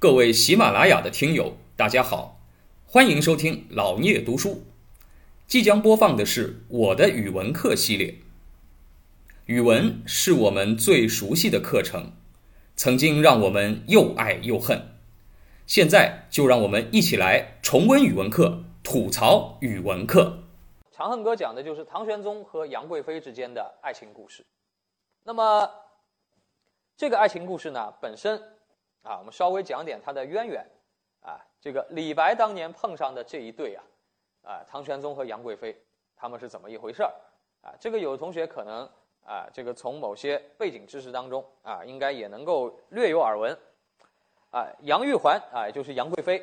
各位喜马拉雅的听友，大家好，欢迎收听老聂读书。即将播放的是我的语文课系列。语文是我们最熟悉的课程，曾经让我们又爱又恨。现在就让我们一起来重温语文课，吐槽语文课。《长恨歌》讲的就是唐玄宗和杨贵妃之间的爱情故事。那么，这个爱情故事呢，本身啊，我们稍微讲点它的渊源啊。这个李白当年碰上的这一对啊，啊，唐玄宗和杨贵妃，他们是怎么一回事儿啊？这个有的同学可能。啊，这个从某些背景知识当中啊，应该也能够略有耳闻。啊，杨玉环啊，就是杨贵妃。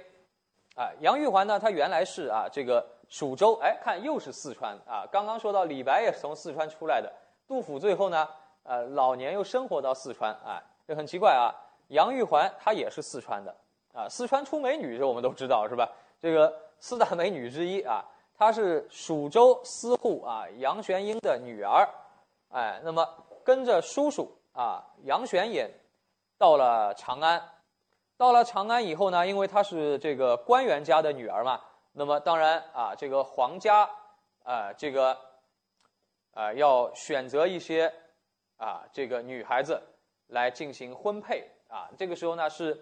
啊，杨玉环呢，她原来是啊，这个蜀州，哎，看又是四川啊。刚刚说到李白也是从四川出来的，杜甫最后呢，呃，老年又生活到四川，啊，这很奇怪啊。杨玉环她也是四川的，啊，四川出美女，这我们都知道是吧？这个四大美女之一啊，她是蜀州司户啊杨玄英的女儿。哎，那么跟着叔叔啊杨玄琰到了长安，到了长安以后呢，因为她是这个官员家的女儿嘛，那么当然啊，这个皇家啊，这个啊要选择一些啊这个女孩子来进行婚配啊。这个时候呢是，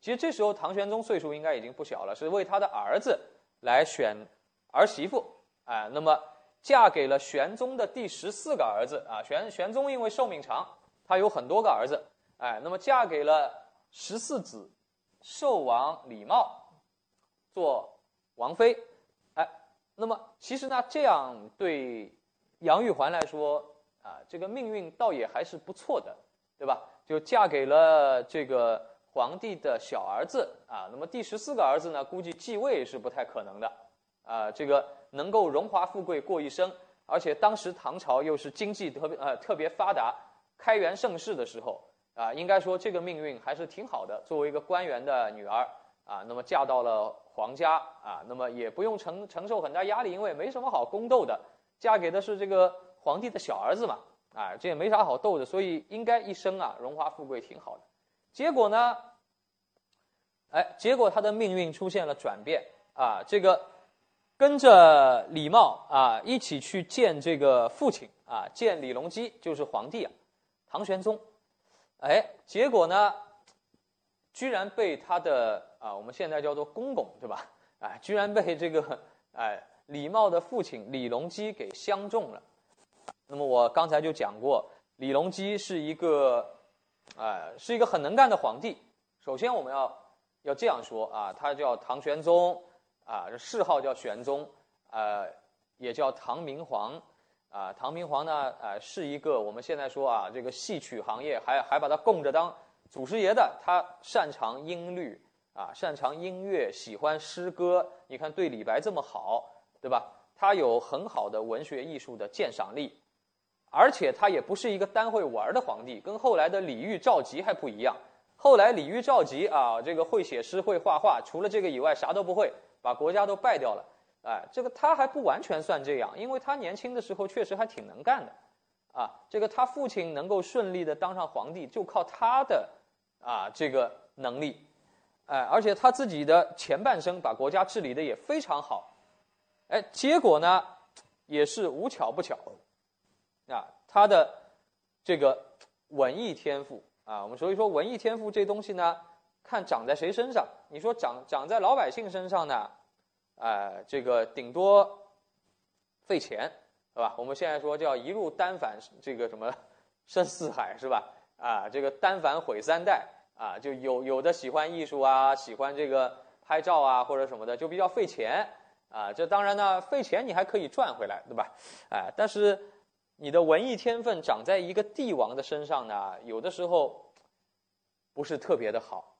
其实这时候唐玄宗岁数应该已经不小了，是为他的儿子来选儿媳妇哎，那么。嫁给了玄宗的第十四个儿子啊，玄玄宗因为寿命长，他有很多个儿子，哎，那么嫁给了十四子寿王李瑁做王妃，哎，那么其实呢，这样对杨玉环来说啊，这个命运倒也还是不错的，对吧？就嫁给了这个皇帝的小儿子啊，那么第十四个儿子呢，估计继位是不太可能的啊，这个。能够荣华富贵过一生，而且当时唐朝又是经济特别呃特别发达、开元盛世的时候啊，应该说这个命运还是挺好的。作为一个官员的女儿啊，那么嫁到了皇家啊，那么也不用承承受很大压力，因为没什么好宫斗的，嫁给的是这个皇帝的小儿子嘛，啊，这也没啥好斗的，所以应该一生啊荣华富贵挺好的。结果呢，哎，结果他的命运出现了转变啊，这个。跟着李瑁啊一起去见这个父亲啊，见李隆基，就是皇帝啊，唐玄宗。哎，结果呢，居然被他的啊，我们现在叫做公公，对吧？哎，居然被这个哎李瑁的父亲李隆基给相中了。那么我刚才就讲过，李隆基是一个呃是一个很能干的皇帝。首先我们要要这样说啊，他叫唐玄宗。啊，谥号叫玄宗，呃，也叫唐明皇，啊，唐明皇呢，呃，是一个我们现在说啊，这个戏曲行业还还把他供着当祖师爷的，他擅长音律，啊，擅长音乐，喜欢诗歌，你看对李白这么好，对吧？他有很好的文学艺术的鉴赏力，而且他也不是一个单会玩的皇帝，跟后来的李煜、赵佶还不一样。后来李煜、赵佶啊，这个会写诗、会画画，除了这个以外啥都不会。把国家都败掉了，哎，这个他还不完全算这样，因为他年轻的时候确实还挺能干的，啊，这个他父亲能够顺利的当上皇帝，就靠他的啊这个能力，哎，而且他自己的前半生把国家治理的也非常好，哎，结果呢也是无巧不巧，啊，他的这个文艺天赋啊，我们所以说文艺天赋这东西呢。看长在谁身上？你说长长在老百姓身上呢？呃，这个顶多费钱，是吧？我们现在说叫一路单反，这个什么深四海，是吧？啊，这个单反毁三代啊，就有有的喜欢艺术啊，喜欢这个拍照啊或者什么的，就比较费钱啊。这当然呢，费钱你还可以赚回来，对吧？哎，但是你的文艺天分长在一个帝王的身上呢，有的时候不是特别的好。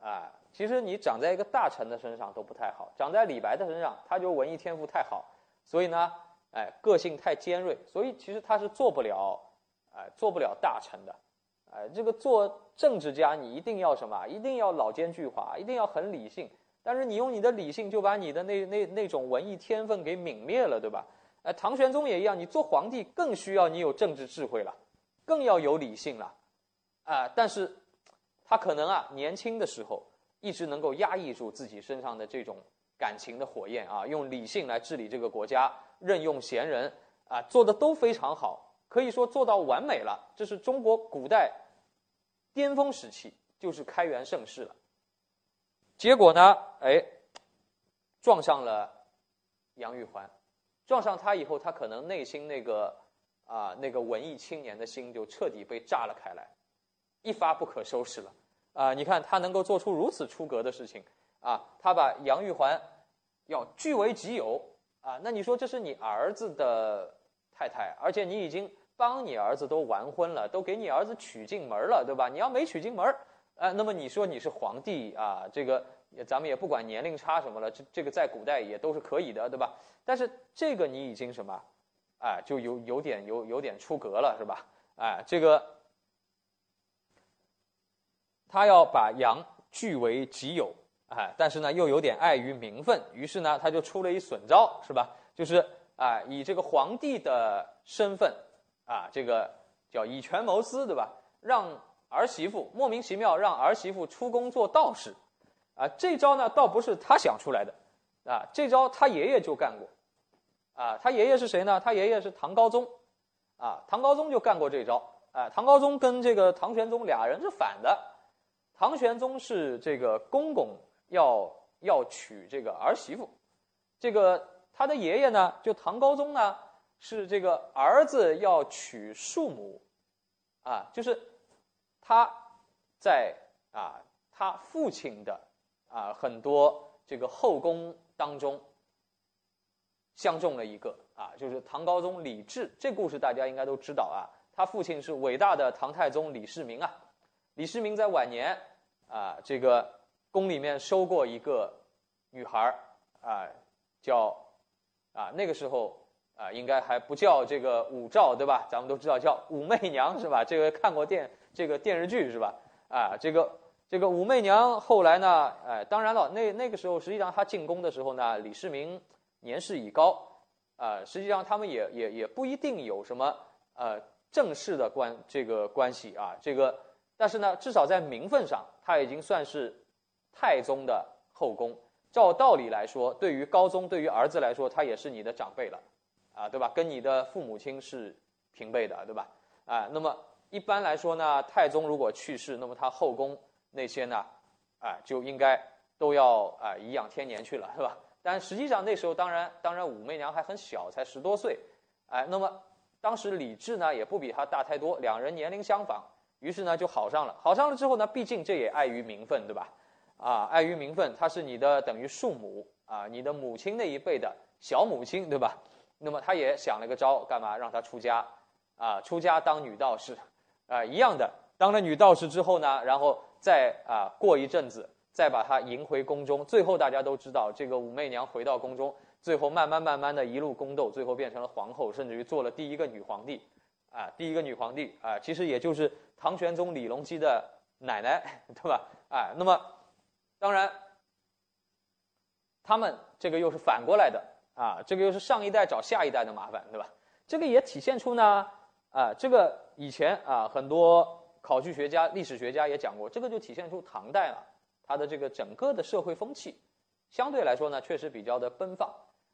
啊，其实你长在一个大臣的身上都不太好，长在李白的身上，他就文艺天赋太好，所以呢，哎，个性太尖锐，所以其实他是做不了，哎，做不了大臣的，哎，这个做政治家你一定要什么？一定要老奸巨猾，一定要很理性。但是你用你的理性就把你的那那那种文艺天分给泯灭了，对吧？哎，唐玄宗也一样，你做皇帝更需要你有政治智慧了，更要有理性了，啊，但是。他可能啊，年轻的时候一直能够压抑住自己身上的这种感情的火焰啊，用理性来治理这个国家，任用贤人啊，做的都非常好，可以说做到完美了。这是中国古代巅峰时期，就是开元盛世了。结果呢，哎，撞上了杨玉环，撞上他以后，他可能内心那个啊那个文艺青年的心就彻底被炸了开来，一发不可收拾了。啊，你看他能够做出如此出格的事情，啊，他把杨玉环要据为己有，啊，那你说这是你儿子的太太，而且你已经帮你儿子都完婚了，都给你儿子娶进门了，对吧？你要没娶进门，啊，那么你说你是皇帝啊，这个也咱们也不管年龄差什么了，这这个在古代也都是可以的，对吧？但是这个你已经什么，啊，就有有点有有点出格了，是吧？哎，这个。他要把杨据为己有，哎，但是呢，又有点碍于名分，于是呢，他就出了一损招，是吧？就是啊，以这个皇帝的身份，啊，这个叫以权谋私，对吧？让儿媳妇莫名其妙让儿媳妇出宫做道士，啊，这招呢，倒不是他想出来的，啊，这招他爷爷就干过，啊，他爷爷是谁呢？他爷爷是唐高宗，啊，唐高宗就干过这招，啊，唐高宗跟这个唐玄宗俩人是反的。唐玄宗是这个公公要要娶这个儿媳妇，这个他的爷爷呢，就唐高宗呢，是这个儿子要娶庶母，啊，就是他在啊他父亲的啊很多这个后宫当中相中了一个啊，就是唐高宗李治，这故事大家应该都知道啊，他父亲是伟大的唐太宗李世民啊，李世民在晚年。啊，这个宫里面收过一个女孩啊，叫啊那个时候啊应该还不叫这个武曌对吧？咱们都知道叫武媚娘是吧？这个看过电这个电视剧是吧？啊，这个这个武媚娘后来呢，哎，当然了，那那个时候实际上她进宫的时候呢，李世民年事已高啊，实际上他们也也也不一定有什么呃正式的关这个关系啊，这个。但是呢，至少在名分上，他已经算是太宗的后宫。照道理来说，对于高宗，对于儿子来说，他也是你的长辈了，啊，对吧？跟你的父母亲是平辈的，对吧？啊，那么一般来说呢，太宗如果去世，那么他后宫那些呢，啊，就应该都要啊颐养天年去了，是吧？但实际上那时候，当然，当然武媚娘还很小，才十多岁，哎，那么当时李治呢，也不比她大太多，两人年龄相仿。于是呢，就好上了。好上了之后呢，毕竟这也碍于名分，对吧？啊，碍于名分，她是你的等于庶母啊，你的母亲那一辈的小母亲，对吧？那么他也想了个招，干嘛让她出家？啊，出家当女道士，啊，一样的。当了女道士之后呢，然后再啊过一阵子，再把她迎回宫中。最后大家都知道，这个武媚娘回到宫中，最后慢慢慢慢的一路宫斗，最后变成了皇后，甚至于做了第一个女皇帝。啊，第一个女皇帝啊，其实也就是唐玄宗李隆基的奶奶，对吧？哎，那么当然，他们这个又是反过来的啊，这个又是上一代找下一代的麻烦，对吧？这个也体现出呢，啊，这个以前啊，很多考据学家、历史学家也讲过，这个就体现出唐代啊，它的这个整个的社会风气相对来说呢，确实比较的奔放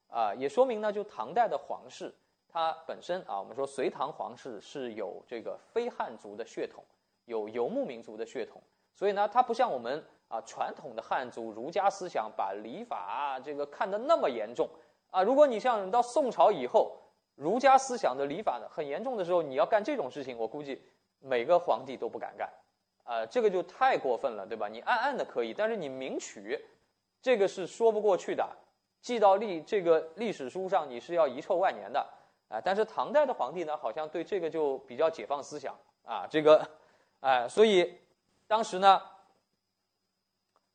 啊，也说明呢，就唐代的皇室。它本身啊，我们说隋唐皇室是有这个非汉族的血统，有游牧民族的血统，所以呢，它不像我们啊传统的汉族儒家思想把礼法啊这个看得那么严重啊。如果你像到宋朝以后，儒家思想的礼法呢很严重的时候，你要干这种事情，我估计每个皇帝都不敢干啊，这个就太过分了，对吧？你暗暗的可以，但是你明取，这个是说不过去的，记到历这个历史书上，你是要遗臭万年的。啊，但是唐代的皇帝呢，好像对这个就比较解放思想啊，这个，哎，所以当时呢，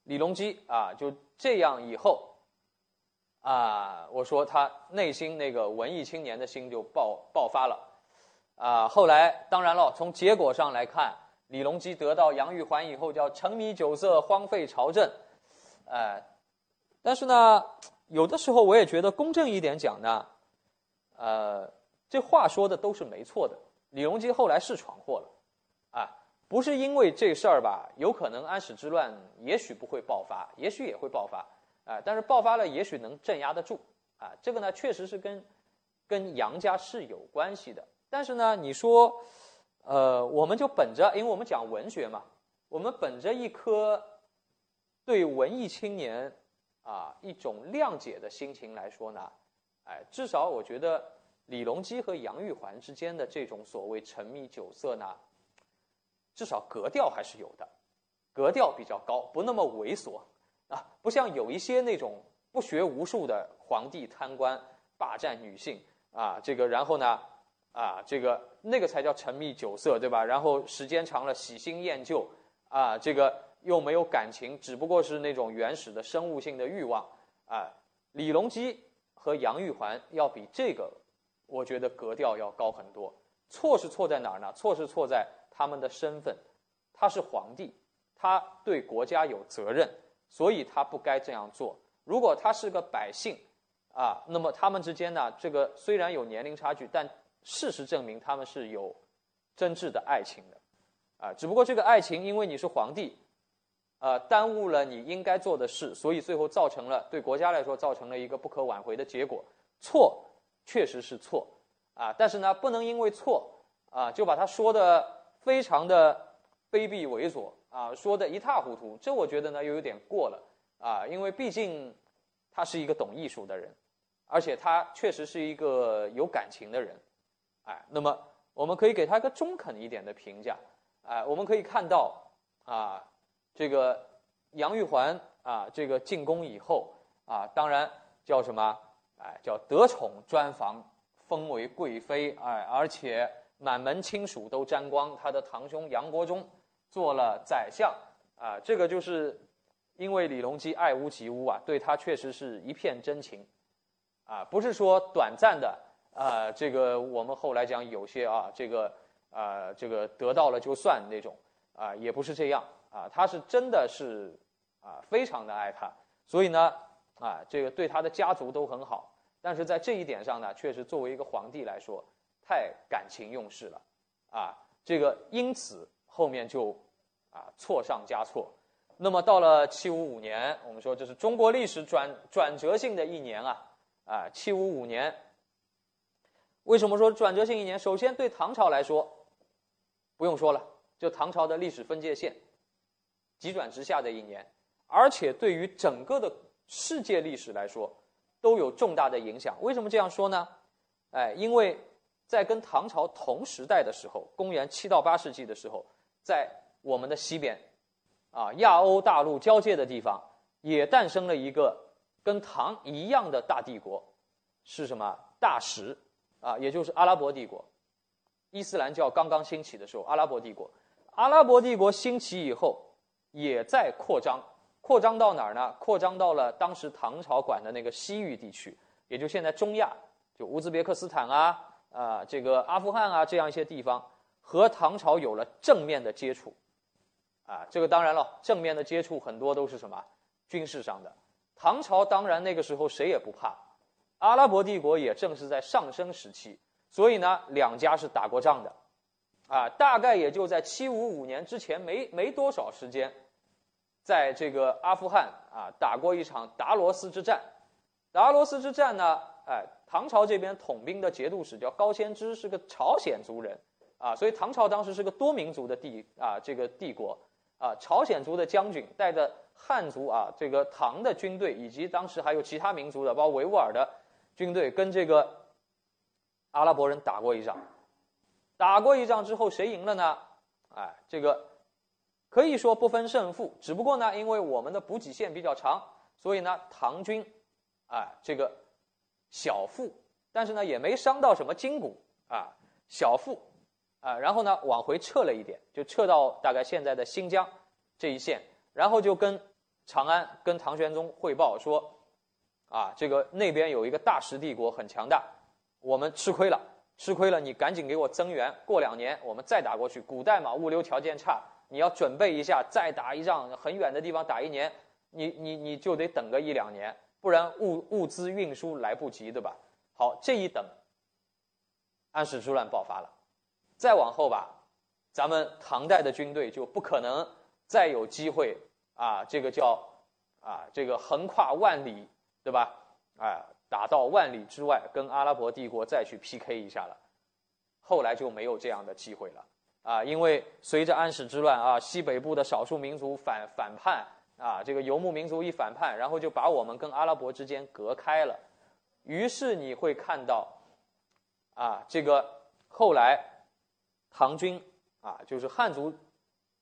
李隆基啊就这样以后，啊，我说他内心那个文艺青年的心就爆爆发了，啊，后来当然了，从结果上来看，李隆基得到杨玉环以后叫沉迷酒色，荒废朝政，哎，但是呢，有的时候我也觉得公正一点讲呢。呃，这话说的都是没错的。李隆基后来是闯祸了，啊，不是因为这事儿吧，有可能安史之乱也许不会爆发，也许也会爆发，啊，但是爆发了也许能镇压得住，啊，这个呢确实是跟跟杨家是有关系的。但是呢，你说，呃，我们就本着，因为我们讲文学嘛，我们本着一颗对文艺青年啊一种谅解的心情来说呢，哎，至少我觉得。李隆基和杨玉环之间的这种所谓沉迷酒色呢，至少格调还是有的，格调比较高，不那么猥琐啊，不像有一些那种不学无术的皇帝贪官霸占女性啊，这个然后呢啊，这个那个才叫沉迷酒色，对吧？然后时间长了喜新厌旧啊，这个又没有感情，只不过是那种原始的生物性的欲望啊。李隆基和杨玉环要比这个。我觉得格调要高很多，错是错在哪儿呢？错是错在他们的身份，他是皇帝，他对国家有责任，所以他不该这样做。如果他是个百姓，啊，那么他们之间呢，这个虽然有年龄差距，但事实证明他们是有真挚的爱情的，啊，只不过这个爱情因为你是皇帝，呃，耽误了你应该做的事，所以最后造成了对国家来说造成了一个不可挽回的结果。错。确实是错，啊，但是呢，不能因为错啊，就把他说的非常的卑鄙猥琐啊，说的一塌糊涂。这我觉得呢，又有点过了啊，因为毕竟他是一个懂艺术的人，而且他确实是一个有感情的人，哎，那么我们可以给他一个中肯一点的评价，哎，我们可以看到啊，这个杨玉环啊，这个进宫以后啊，当然叫什么？哎，叫得宠专房，封为贵妃，哎，而且满门亲属都沾光。他的堂兄杨国忠做了宰相，啊，这个就是因为李隆基爱屋及乌啊，对他确实是一片真情，啊，不是说短暂的，啊，这个我们后来讲有些啊，这个啊，这个得到了就算那种，啊，也不是这样，啊，他是真的是啊，非常的爱他，所以呢，啊，这个对他的家族都很好。但是在这一点上呢，确实作为一个皇帝来说，太感情用事了，啊，这个因此后面就啊错上加错。那么到了七五五年，我们说这是中国历史转转折性的一年啊，啊，七五五年，为什么说转折性一年？首先对唐朝来说，不用说了，就唐朝的历史分界线急转直下的一年，而且对于整个的世界历史来说。都有重大的影响。为什么这样说呢？哎，因为在跟唐朝同时代的时候，公元七到八世纪的时候，在我们的西边，啊，亚欧大陆交界的地方，也诞生了一个跟唐一样的大帝国，是什么？大食，啊，也就是阿拉伯帝国。伊斯兰教刚刚兴起的时候，阿拉伯帝国，阿拉伯帝国兴起以后，也在扩张。扩张到哪儿呢？扩张到了当时唐朝管的那个西域地区，也就现在中亚，就乌兹别克斯坦啊，啊，这个阿富汗啊，这样一些地方，和唐朝有了正面的接触，啊，这个当然了，正面的接触很多都是什么军事上的。唐朝当然那个时候谁也不怕，阿拉伯帝国也正是在上升时期，所以呢，两家是打过仗的，啊，大概也就在七五五年之前没没多少时间。在这个阿富汗啊，打过一场达罗斯之战。达罗斯之战呢，哎，唐朝这边统兵的节度使叫高仙芝，是个朝鲜族人啊，所以唐朝当时是个多民族的帝啊，这个帝国啊，朝鲜族的将军带着汉族啊，这个唐的军队，以及当时还有其他民族的，包括维吾尔的军队，跟这个阿拉伯人打过一仗。打过一仗之后，谁赢了呢？哎，这个。可以说不分胜负，只不过呢，因为我们的补给线比较长，所以呢，唐军，啊，这个小负，但是呢，也没伤到什么筋骨啊，小负，啊，然后呢，往回撤了一点，就撤到大概现在的新疆这一线，然后就跟长安、跟唐玄宗汇报说，啊，这个那边有一个大食帝国很强大，我们吃亏了，吃亏了，你赶紧给我增援，过两年我们再打过去。古代嘛，物流条件差。你要准备一下，再打一仗，很远的地方打一年，你你你就得等个一两年，不然物物资运输来不及，对吧？好，这一等，安史之乱爆发了，再往后吧，咱们唐代的军队就不可能再有机会啊，这个叫啊，这个横跨万里，对吧？啊，打到万里之外，跟阿拉伯帝国再去 PK 一下了。后来就没有这样的机会了啊，因为随着安史之乱啊，西北部的少数民族反反叛啊，这个游牧民族一反叛，然后就把我们跟阿拉伯之间隔开了。于是你会看到啊，这个后来唐军啊，就是汉族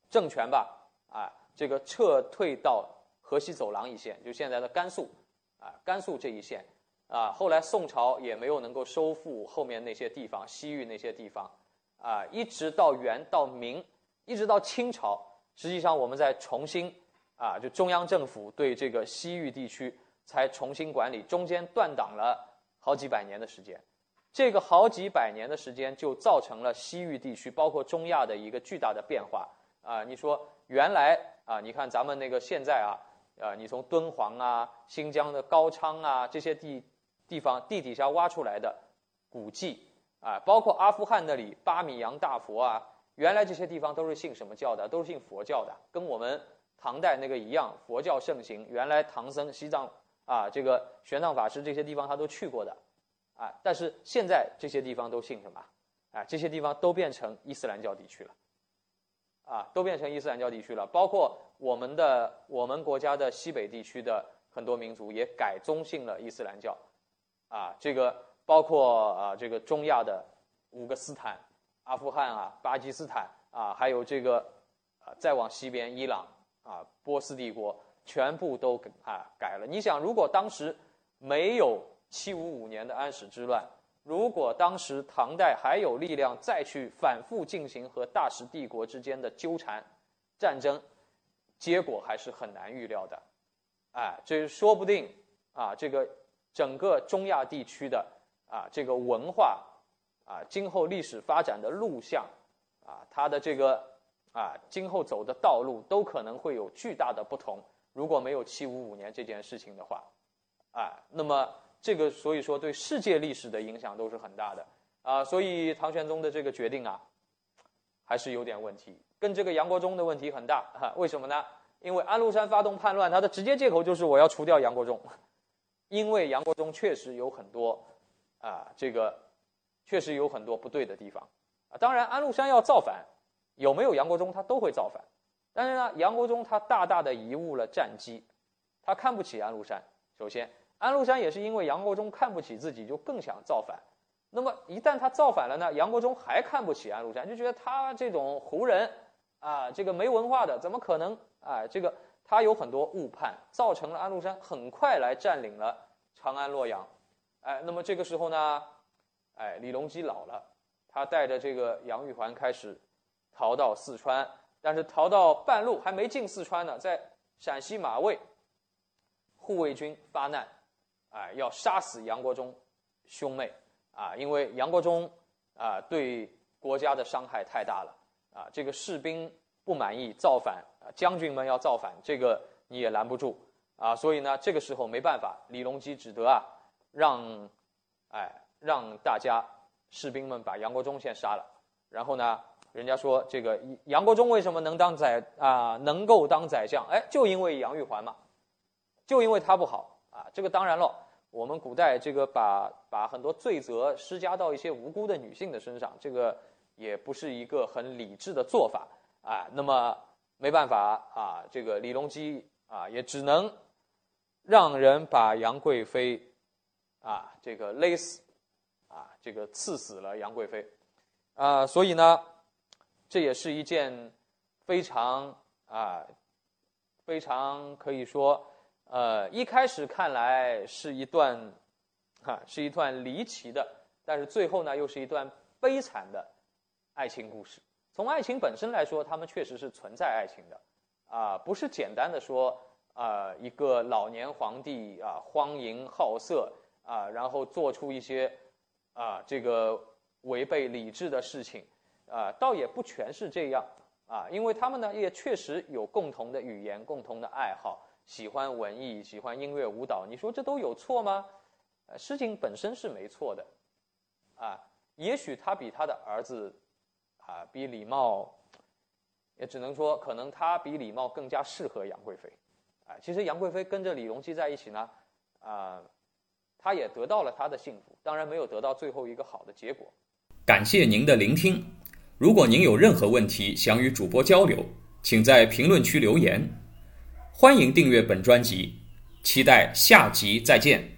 政权吧啊，这个撤退到河西走廊一线，就现在的甘肃啊，甘肃这一线。啊，后来宋朝也没有能够收复后面那些地方，西域那些地方，啊，一直到元到明，一直到清朝，实际上我们在重新，啊，就中央政府对这个西域地区才重新管理，中间断档了好几百年的时间，这个好几百年的时间就造成了西域地区包括中亚的一个巨大的变化，啊，你说原来啊，你看咱们那个现在啊，啊，你从敦煌啊、新疆的高昌啊这些地。地方地底下挖出来的古迹啊，包括阿富汗那里巴米扬大佛啊，原来这些地方都是信什么教的？都是信佛教的，跟我们唐代那个一样，佛教盛行。原来唐僧、西藏啊，这个玄奘法师这些地方他都去过的，啊，但是现在这些地方都信什么？啊，这些地方都变成伊斯兰教地区了，啊，都变成伊斯兰教地区了。包括我们的我们国家的西北地区的很多民族也改宗信了伊斯兰教。啊，这个包括啊，这个中亚的五个斯坦，阿富汗啊，巴基斯坦啊，还有这个啊，再往西边伊朗啊，波斯帝国全部都啊改了。你想，如果当时没有七五五年的安史之乱，如果当时唐代还有力量再去反复进行和大食帝国之间的纠缠战争，结果还是很难预料的。哎，这说不定啊，这个。整个中亚地区的啊，这个文化啊，今后历史发展的路向啊，它的这个啊，今后走的道路都可能会有巨大的不同。如果没有七五五年这件事情的话，啊，那么这个所以说对世界历史的影响都是很大的啊。所以唐玄宗的这个决定啊，还是有点问题，跟这个杨国忠的问题很大哈。为什么呢？因为安禄山发动叛乱，他的直接借口就是我要除掉杨国忠。因为杨国忠确实有很多，啊，这个确实有很多不对的地方，啊，当然安禄山要造反，有没有杨国忠他都会造反，但是呢，杨国忠他大大的贻误了战机，他看不起安禄山。首先，安禄山也是因为杨国忠看不起自己，就更想造反。那么一旦他造反了呢，杨国忠还看不起安禄山，就觉得他这种胡人，啊，这个没文化的，怎么可能啊，这个。他有很多误判，造成了安禄山很快来占领了长安、洛阳。哎，那么这个时候呢，哎，李隆基老了，他带着这个杨玉环开始逃到四川，但是逃到半路还没进四川呢，在陕西马嵬，护卫军发难，哎，要杀死杨国忠兄妹啊，因为杨国忠啊对国家的伤害太大了啊，这个士兵不满意，造反啊。将军们要造反，这个你也拦不住啊！所以呢，这个时候没办法，李隆基只得啊，让，哎，让大家士兵们把杨国忠先杀了。然后呢，人家说这个杨国忠为什么能当宰啊？能够当宰相？哎，就因为杨玉环嘛，就因为他不好啊！这个当然了，我们古代这个把把很多罪责施加到一些无辜的女性的身上，这个也不是一个很理智的做法啊。那么。没办法啊，这个李隆基啊，也只能让人把杨贵妃啊，这个勒死，啊，这个赐死了杨贵妃，啊，所以呢，这也是一件非常啊，非常可以说，呃，一开始看来是一段，哈，是一段离奇的，但是最后呢，又是一段悲惨的爱情故事。从爱情本身来说，他们确实是存在爱情的，啊，不是简单的说啊，一个老年皇帝啊，荒淫好色啊，然后做出一些啊这个违背理智的事情，啊，倒也不全是这样啊，因为他们呢也确实有共同的语言、共同的爱好，喜欢文艺、喜欢音乐、舞蹈，你说这都有错吗？呃，事情本身是没错的，啊，也许他比他的儿子。啊，比李茂也只能说可能他比李茂更加适合杨贵妃。啊，其实杨贵妃跟着李隆基在一起呢，啊，她也得到了她的幸福，当然没有得到最后一个好的结果。感谢您的聆听。如果您有任何问题想与主播交流，请在评论区留言。欢迎订阅本专辑，期待下集再见。